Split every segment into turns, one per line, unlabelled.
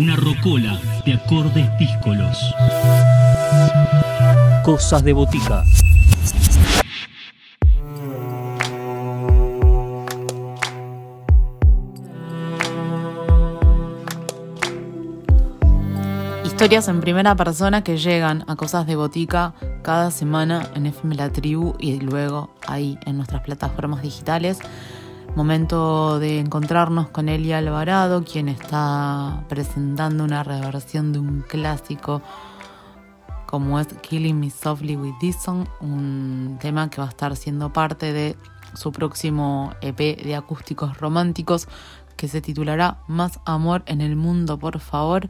Una rocola de acordes díscolos. Cosas de botica.
Historias en primera persona que llegan a Cosas de Botica cada semana en FM La Tribu y luego ahí en nuestras plataformas digitales. Momento de encontrarnos con Elia Alvarado, quien está presentando una reversión de un clásico como es Killing Me Softly with Dixon, un tema que va a estar siendo parte de su próximo EP de acústicos románticos que se titulará Más amor en el mundo, por favor.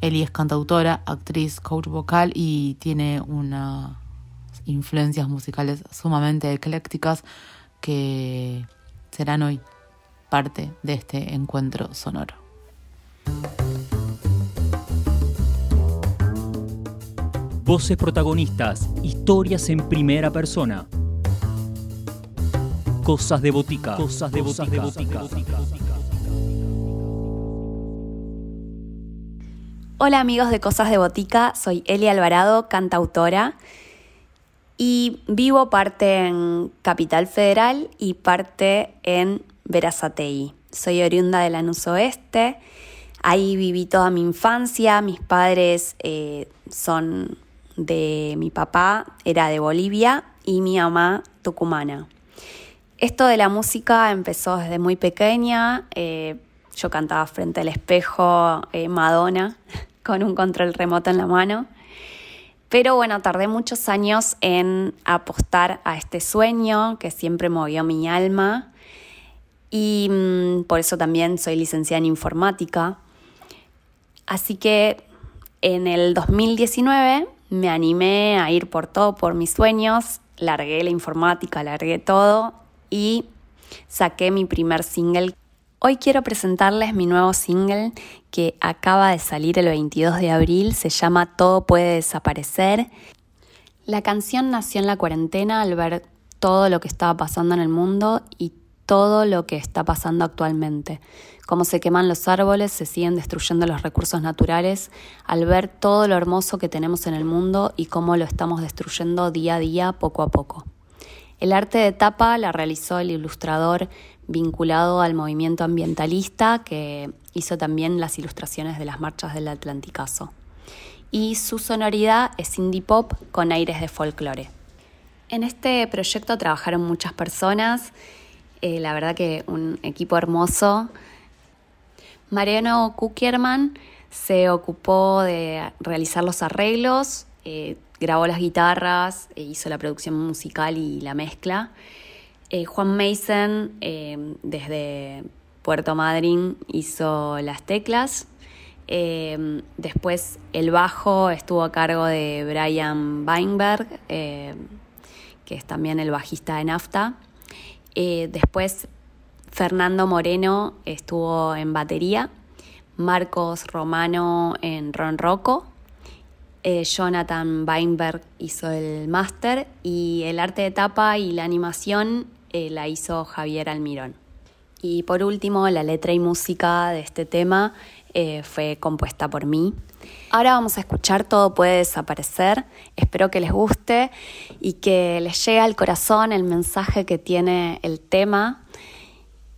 Eli es cantautora, actriz, coach vocal y tiene unas influencias musicales sumamente eclécticas que serán hoy parte de este encuentro sonoro.
Voces protagonistas, historias en primera persona. Cosas de botica. Cosas de botica.
Hola amigos de Cosas de Botica, soy Elia Alvarado, cantautora y vivo parte en Capital Federal y parte en Verazatei. Soy oriunda de Lanús Oeste, ahí viví toda mi infancia, mis padres eh, son de mi papá, era de Bolivia y mi mamá tucumana. Esto de la música empezó desde muy pequeña. Eh, yo cantaba frente al espejo eh, Madonna con un control remoto en la mano. Pero bueno, tardé muchos años en apostar a este sueño que siempre movió mi alma. Y mm, por eso también soy licenciada en informática. Así que en el 2019 me animé a ir por todo, por mis sueños, largué la informática, largué todo y saqué mi primer single. Hoy quiero presentarles mi nuevo single que acaba de salir el 22 de abril, se llama Todo puede desaparecer. La canción nació en la cuarentena al ver todo lo que estaba pasando en el mundo y todo lo que está pasando actualmente. Cómo se queman los árboles, se siguen destruyendo los recursos naturales, al ver todo lo hermoso que tenemos en el mundo y cómo lo estamos destruyendo día a día, poco a poco. El arte de tapa la realizó el ilustrador vinculado al movimiento ambientalista que hizo también las ilustraciones de las marchas del Atlanticazo. Y su sonoridad es indie pop con aires de folclore. En este proyecto trabajaron muchas personas, eh, la verdad que un equipo hermoso. Mariano Kukierman se ocupó de realizar los arreglos, eh, grabó las guitarras, e hizo la producción musical y la mezcla. Eh, Juan Mason, eh, desde Puerto Madryn, hizo las teclas. Eh, después el bajo estuvo a cargo de Brian Weinberg, que es también el bajista de NAFTA. después Fernando Moreno estuvo en batería. Marcos Romano en Ron Rocco. Jonathan Weinberg hizo el máster y el arte de tapa y la animación eh, la hizo Javier Almirón. Y por último, la letra y música de este tema eh, fue compuesta por mí. Ahora vamos a escuchar Todo puede desaparecer. Espero que les guste y que les llegue al corazón el mensaje que tiene el tema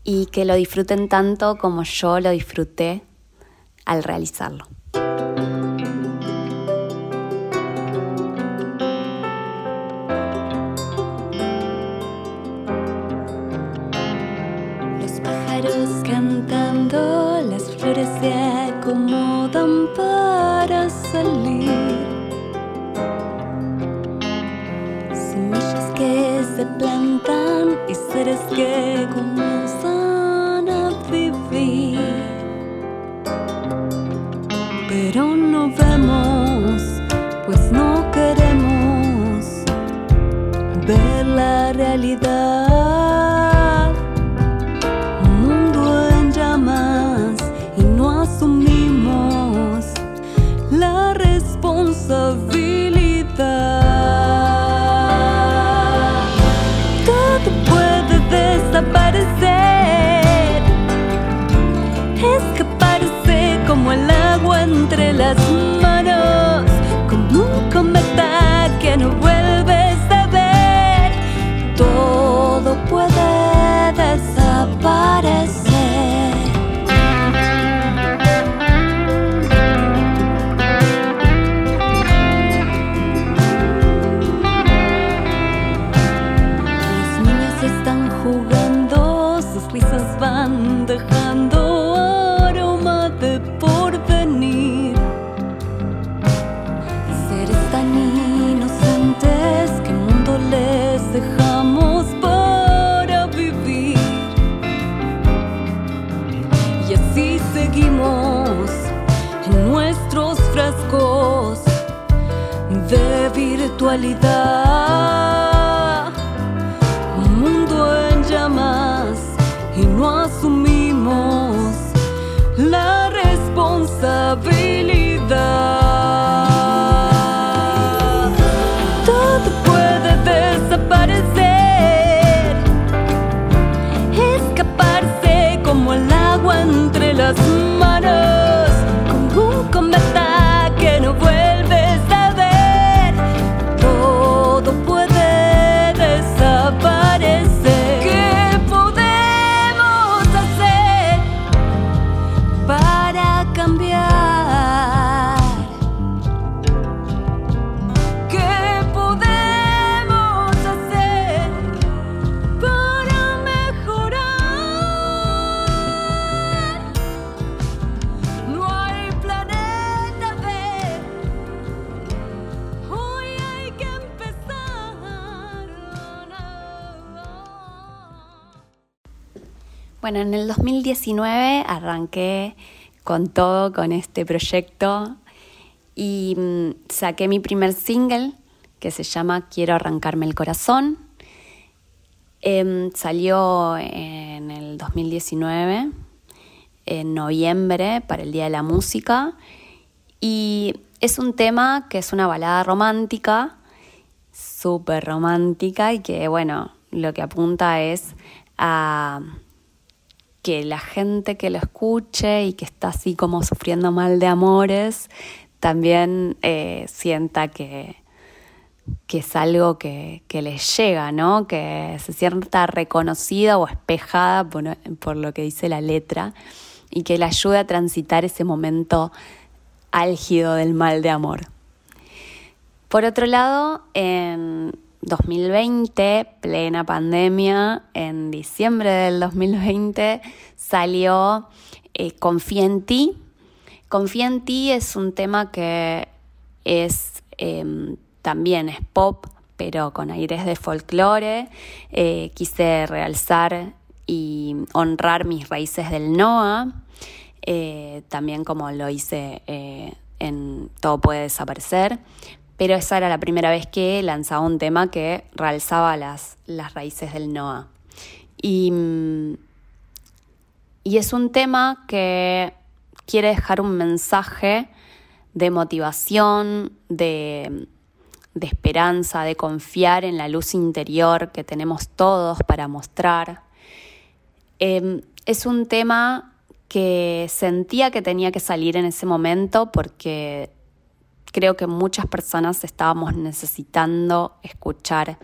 y que lo disfruten tanto como yo lo disfruté al realizarlo.
Se acomodan para salir. Semillas que se plantan y seres que Todo dejamos para vivir. Y así seguimos en nuestros frascos de virtualidad.
Bueno, en el 2019 arranqué con todo, con este proyecto y mm, saqué mi primer single que se llama Quiero arrancarme el corazón. Em, salió en el 2019, en noviembre, para el Día de la Música. Y es un tema que es una balada romántica, súper romántica, y que, bueno, lo que apunta es a que la gente que lo escuche y que está así como sufriendo mal de amores, también eh, sienta que, que es algo que, que les llega, ¿no? Que se sienta reconocida o espejada por, por lo que dice la letra y que le ayude a transitar ese momento álgido del mal de amor. Por otro lado, en 2020, plena pandemia, en diciembre del 2020 salió eh, Confía en ti. Confía en ti es un tema que es eh, también es pop, pero con aires de folclore. Eh, quise realzar y honrar mis raíces del NOA, eh, también como lo hice en Todo puede desaparecer, pero esa era la primera vez que lanzaba un tema que realzaba las, las raíces del NOA. Y, mm, y es un tema que quiere dejar un mensaje de motivación, de, esperanza, de confiar en la luz interior que tenemos todos para mostrar. Eh, es un tema que sentía que tenía que salir en ese momento porque creo que muchas personas estábamos necesitando escuchar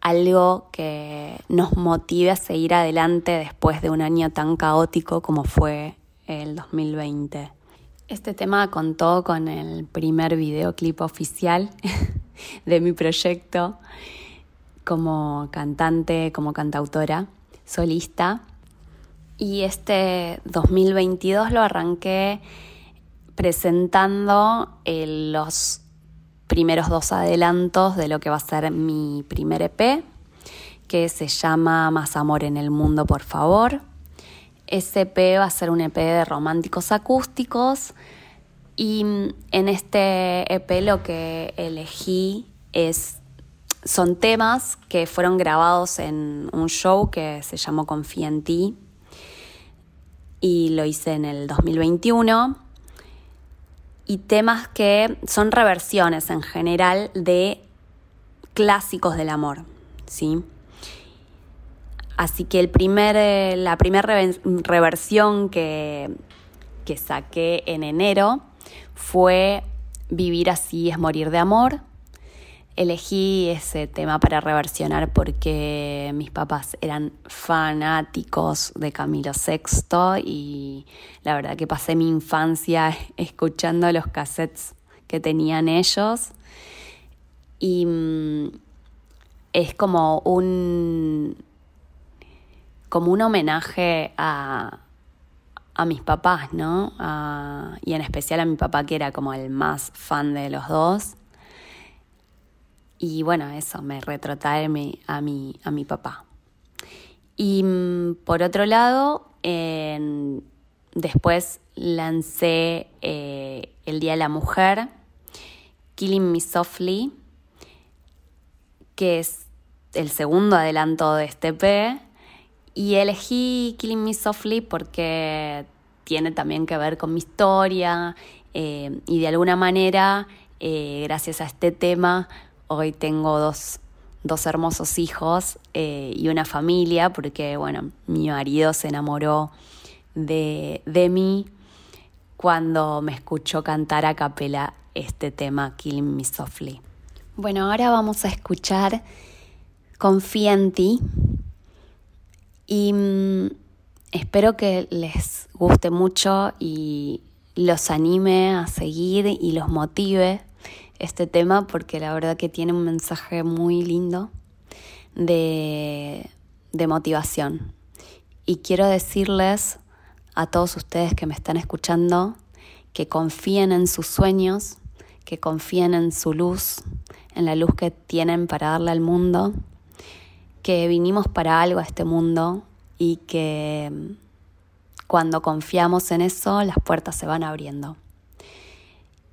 algo que nos motive a seguir adelante después de un año tan caótico como fue el 2020. Este tema contó con el primer videoclip oficial de mi proyecto como cantante, como cantautora, solista. Y este 2022 lo arranqué presentando eh, los primeros dos adelantos de lo que va a ser mi primer EP, que se llama Más Amor en el Mundo, por favor. Ese EP va a ser un EP de románticos acústicos y en este EP lo que elegí es, son temas que fueron grabados en un show que se llamó Confía en ti y lo hice en el 2021 y temas que son reversiones en general de clásicos del amor, ¿sí? Así que el primer, eh, la primera reversión que, que saqué en enero fue Vivir así es morir de amor. Elegí ese tema para reversionar porque mis papás eran fanáticos de Camilo VI y la verdad que pasé mi infancia escuchando los cassettes que tenían ellos y mm, es como un como un homenaje a, a mis papás, ¿no? Y en especial a mi papá, que era como el más fan de los dos. Y bueno, eso, me retrotrae mi- a mi, a mi papá. Y mm, por otro lado, después lancé eh, el Día de la Mujer, Killing Me Softly, que es el segundo adelanto de este EP. Y elegí Killing Me Softly porque tiene también que ver con mi historia eh, y de alguna manera, eh, gracias a este tema, hoy tengo dos, dos hermosos hijos eh, y una familia porque, bueno, mi marido se enamoró de, de mí cuando me escuchó cantar a capela este tema Killing Me Softly. Bueno, ahora vamos a escuchar Confía en ti y mm, espero que les guste mucho y los anime a seguir y los motive este tema porque la verdad que tiene un mensaje muy lindo de, de motivación. Y quiero decirles a todos ustedes que me están escuchando que confíen en sus sueños, que confíen en su luz, en la luz que tienen para darle al mundo, que vinimos para algo a este mundo y que mm, cuando confiamos en eso las puertas se van abriendo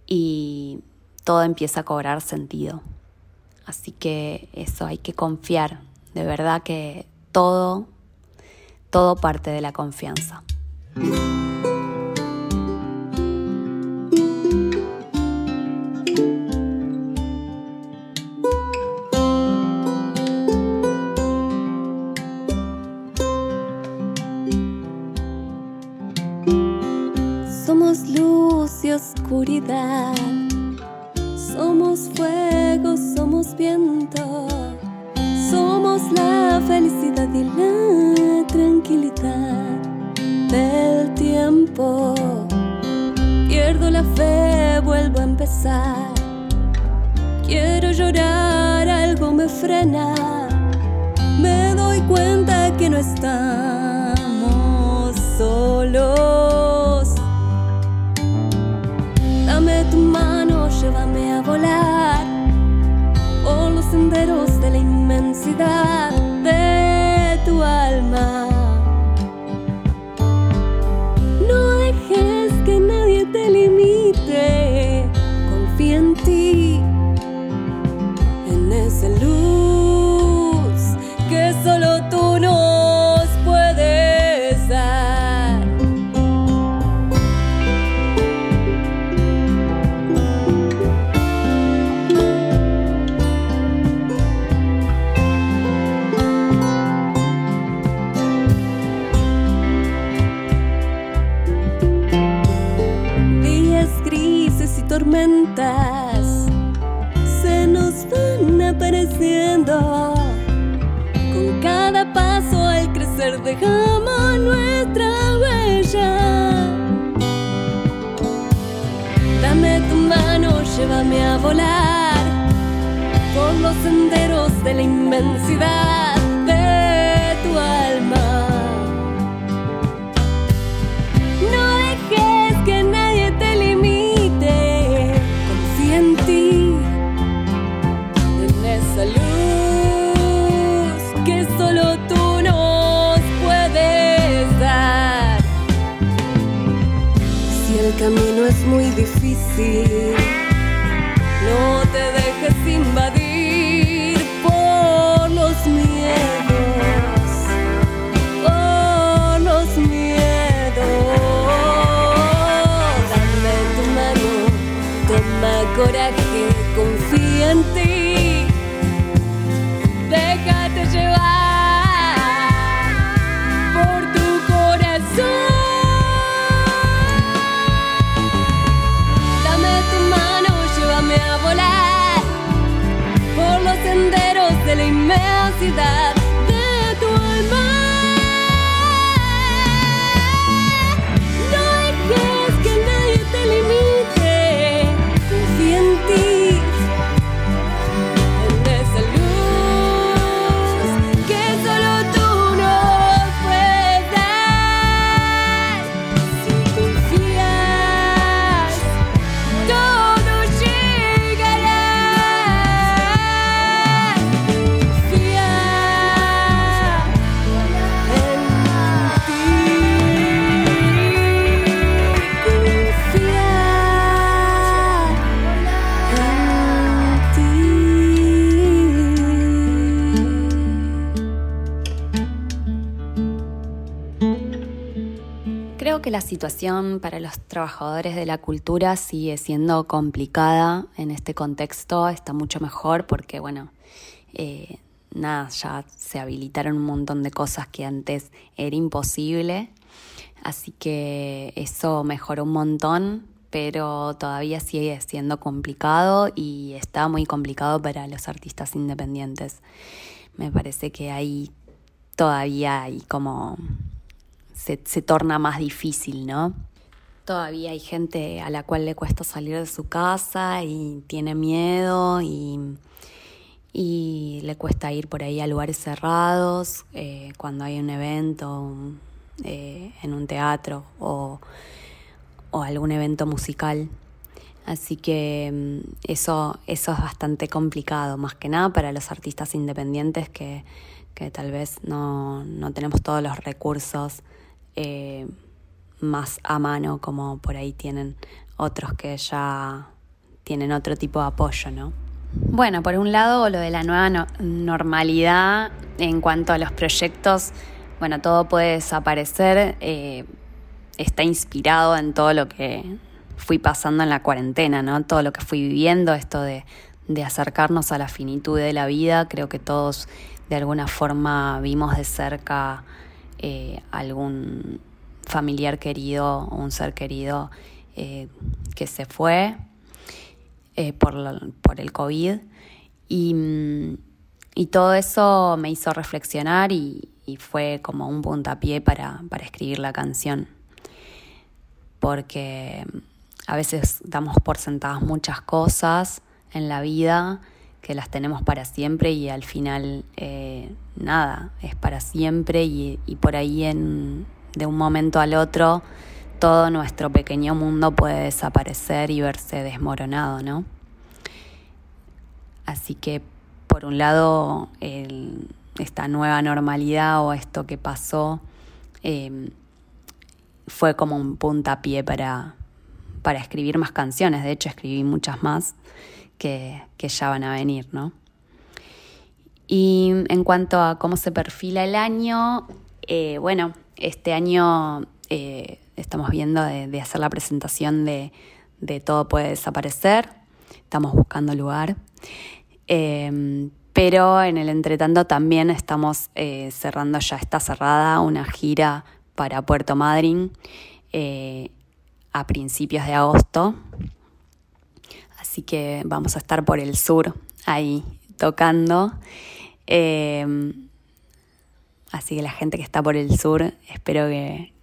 y todo empieza a cobrar sentido. Así que eso hay que confiar, de verdad que todo, todo parte de la confianza.
Quiero llorar, algo me frena. Me doy cuenta que no estamos solos. Dame tu mano, llévame a volar por los senderos de la inmensidad Con cada paso al crecer dejamos nuestra huella. Dame tu mano, llévame a volar por los senderos de la inmensidad de tu alma. Muy difícil, no te inmensidad
situación para los trabajadores de la cultura sigue siendo complicada en este contexto, está mucho mejor porque, bueno, eh, nada, ya se habilitaron un montón de cosas que antes era imposible, así que eso mejoró un montón, pero todavía sigue siendo complicado y está muy complicado para los artistas independientes. Me parece que ahí todavía hay como se, torna más difícil, ¿no? Todavía hay gente a la cual le cuesta salir de su casa y tiene miedo y, y le cuesta ir por ahí a lugares cerrados eh, cuando hay un evento eh, en un teatro o, o, algún evento musical. Así que mm, eso, eso es bastante complicado, más que nada para los artistas independientes que, que tal vez no, no tenemos todos los recursos eh, más a mano como por ahí tienen otros que ya tienen otro tipo de apoyo, ¿no? Bueno, por un lado, lo de la nueva normalidad en cuanto a los proyectos, bueno, todo puede desaparecer, eh, está inspirado en todo lo que fui pasando en la cuarentena, ¿no? Todo lo que fui viviendo, esto de, de acercarnos a la finitud de la vida, creo que todos de alguna forma vimos de cerca eh, algún familiar querido o un ser querido eh, que se fue eh, por, por, el COVID. Y, mm, y, todo eso me hizo reflexionar y, y fue como un puntapié para, para escribir la canción. Porque a veces damos por sentadas muchas cosas en la vida que las tenemos para siempre y al final eh, nada, es para siempre y, por ahí en, de un momento al otro todo nuestro pequeño mundo puede desaparecer y verse desmoronado, ¿no? Así que por un lado esta nueva normalidad o esto que pasó em, fue como un puntapié para, para escribir más canciones, de hecho escribí muchas más que, ya van a venir, ¿no? Y en cuanto a cómo se perfila el año, eh, bueno, este año eh, estamos viendo de, hacer la presentación de, Todo puede desaparecer, estamos buscando lugar, em, pero en el entretanto también estamos eh, cerrando, ya está cerrada una gira para Puerto Madryn a principios de agosto. Así que vamos a estar por el sur ahí tocando. Eh, así que la gente que está por el sur, espero que,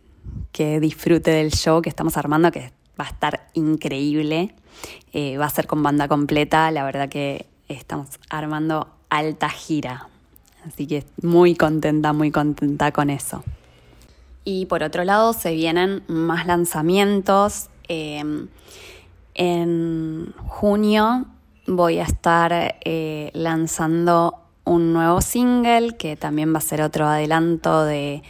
que, disfrute del show que estamos armando, que va a estar increíble. Eh, va a ser con banda completa, la verdad que estamos armando alta gira. Así que muy contenta, muy contenta con eso. Y por otro lado, se vienen más lanzamientos. Eh, en junio voy a estar eh, lanzando un nuevo single que también va a ser otro adelanto de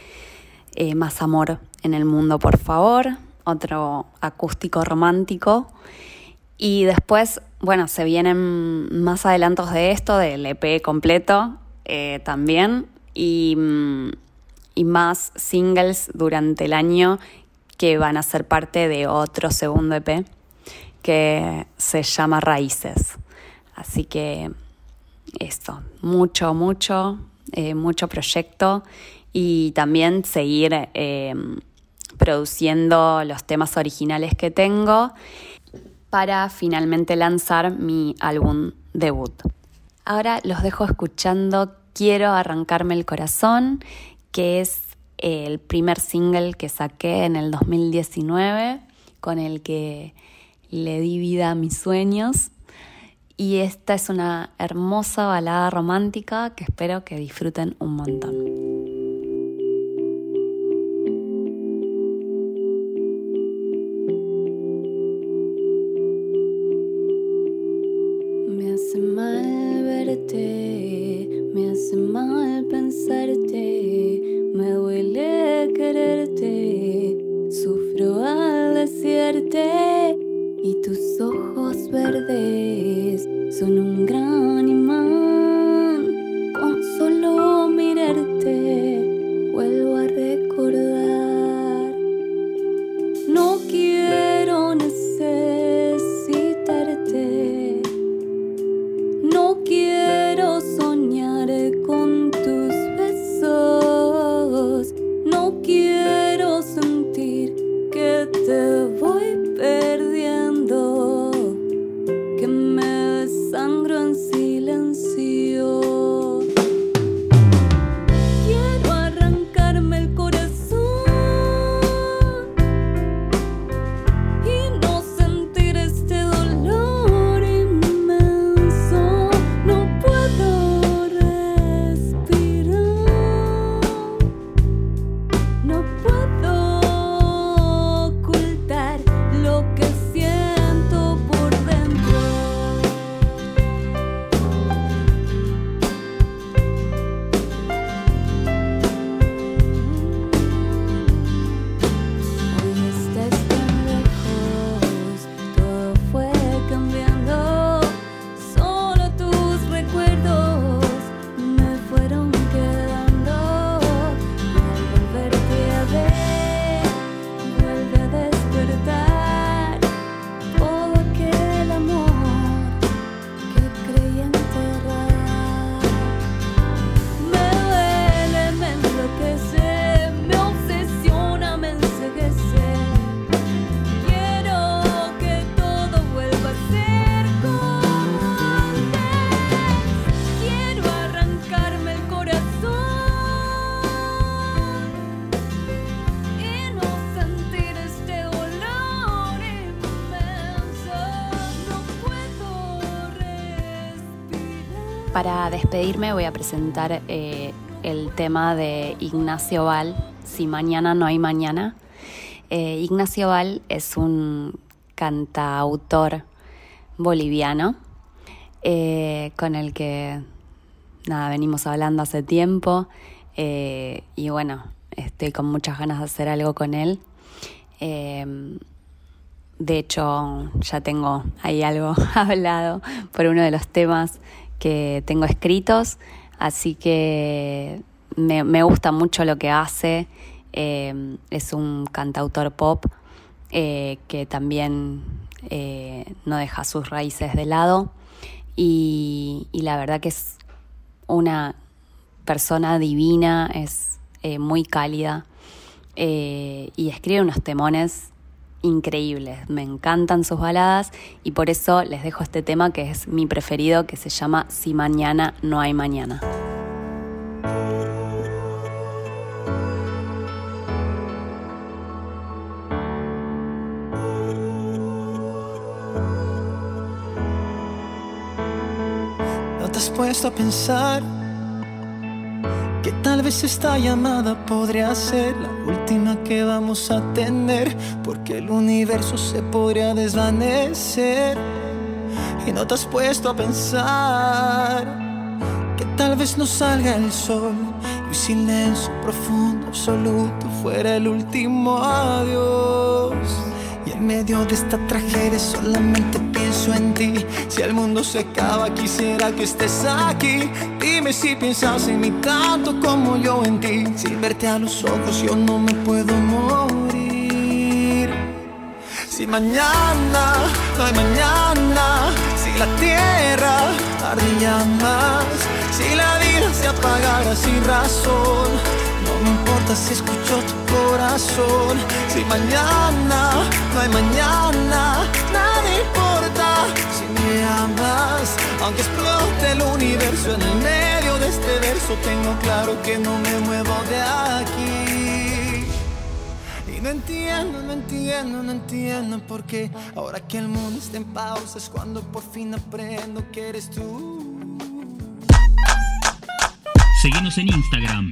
eh, Más Amor en el Mundo, por favor, otro acústico romántico. Y después, bueno, se vienen más adelantos de esto, del EP completo eh, también, y, mm, y más singles durante el año que van a ser parte de otro segundo EP que se llama Raíces. Así que esto, mucho, mucho, eh, mucho proyecto y también seguir eh, produciendo los temas originales que tengo para finalmente lanzar mi álbum debut. Ahora los dejo escuchando Quiero arrancarme el corazón, que es el primer single que saqué en el 2019, con el que le di vida a mis sueños. Y esta es una hermosa balada romántica que espero que disfruten un montón.
Me hace mal verte, me hace mal pensarte, me duele quererte, sufro al decirte y tus ojos verdes son un gran
despedirme voy a presentar eh, el tema de Ignacio Val, Si mañana no hay mañana. Eh, Ignacio Val es un cantautor boliviano eh, con el que nada, venimos hablando hace tiempo y bueno, estoy con muchas ganas de hacer algo con él. de hecho, ya tengo ahí algo hablado por uno de los temas que tengo escritos, así que me, gusta mucho lo que hace. Eh, es un cantautor pop eh, que también eh, no deja sus raíces de lado y, la verdad que es una persona divina, es muy cálida y escribe unos temones increíbles. Me encantan sus baladas y por eso les dejo este tema que es mi preferido, que se llama Si mañana no hay mañana.
¿No te has puesto a pensar? Que tal vez esta llamada podría ser la última que vamos a tener, porque el universo se podría desvanecer. Y no te has puesto a pensar que tal vez no salga el sol y un silencio profundo, absoluto, fuera el último adiós. En medio de esta tragedia solamente pienso en ti. Si el mundo se acaba, quisiera que estés aquí. Dime si piensas en mí tanto como yo en ti. Sin verte a los ojos, yo no me puedo morir. Si mañana no hay mañana, si la tierra ardilla más, si la vida se apagara sin razón. Me importa si escucho tu corazón. Si mañana no hay mañana, nada importa si me amas. Aunque explote el universo en el medio de este verso, tengo claro que no me muevo de aquí. Y no entiendo, no entiendo, no entiendo por qué ahora que el mundo está en pausa es cuando por fin aprendo que eres tú.
Seguimos en Instagram,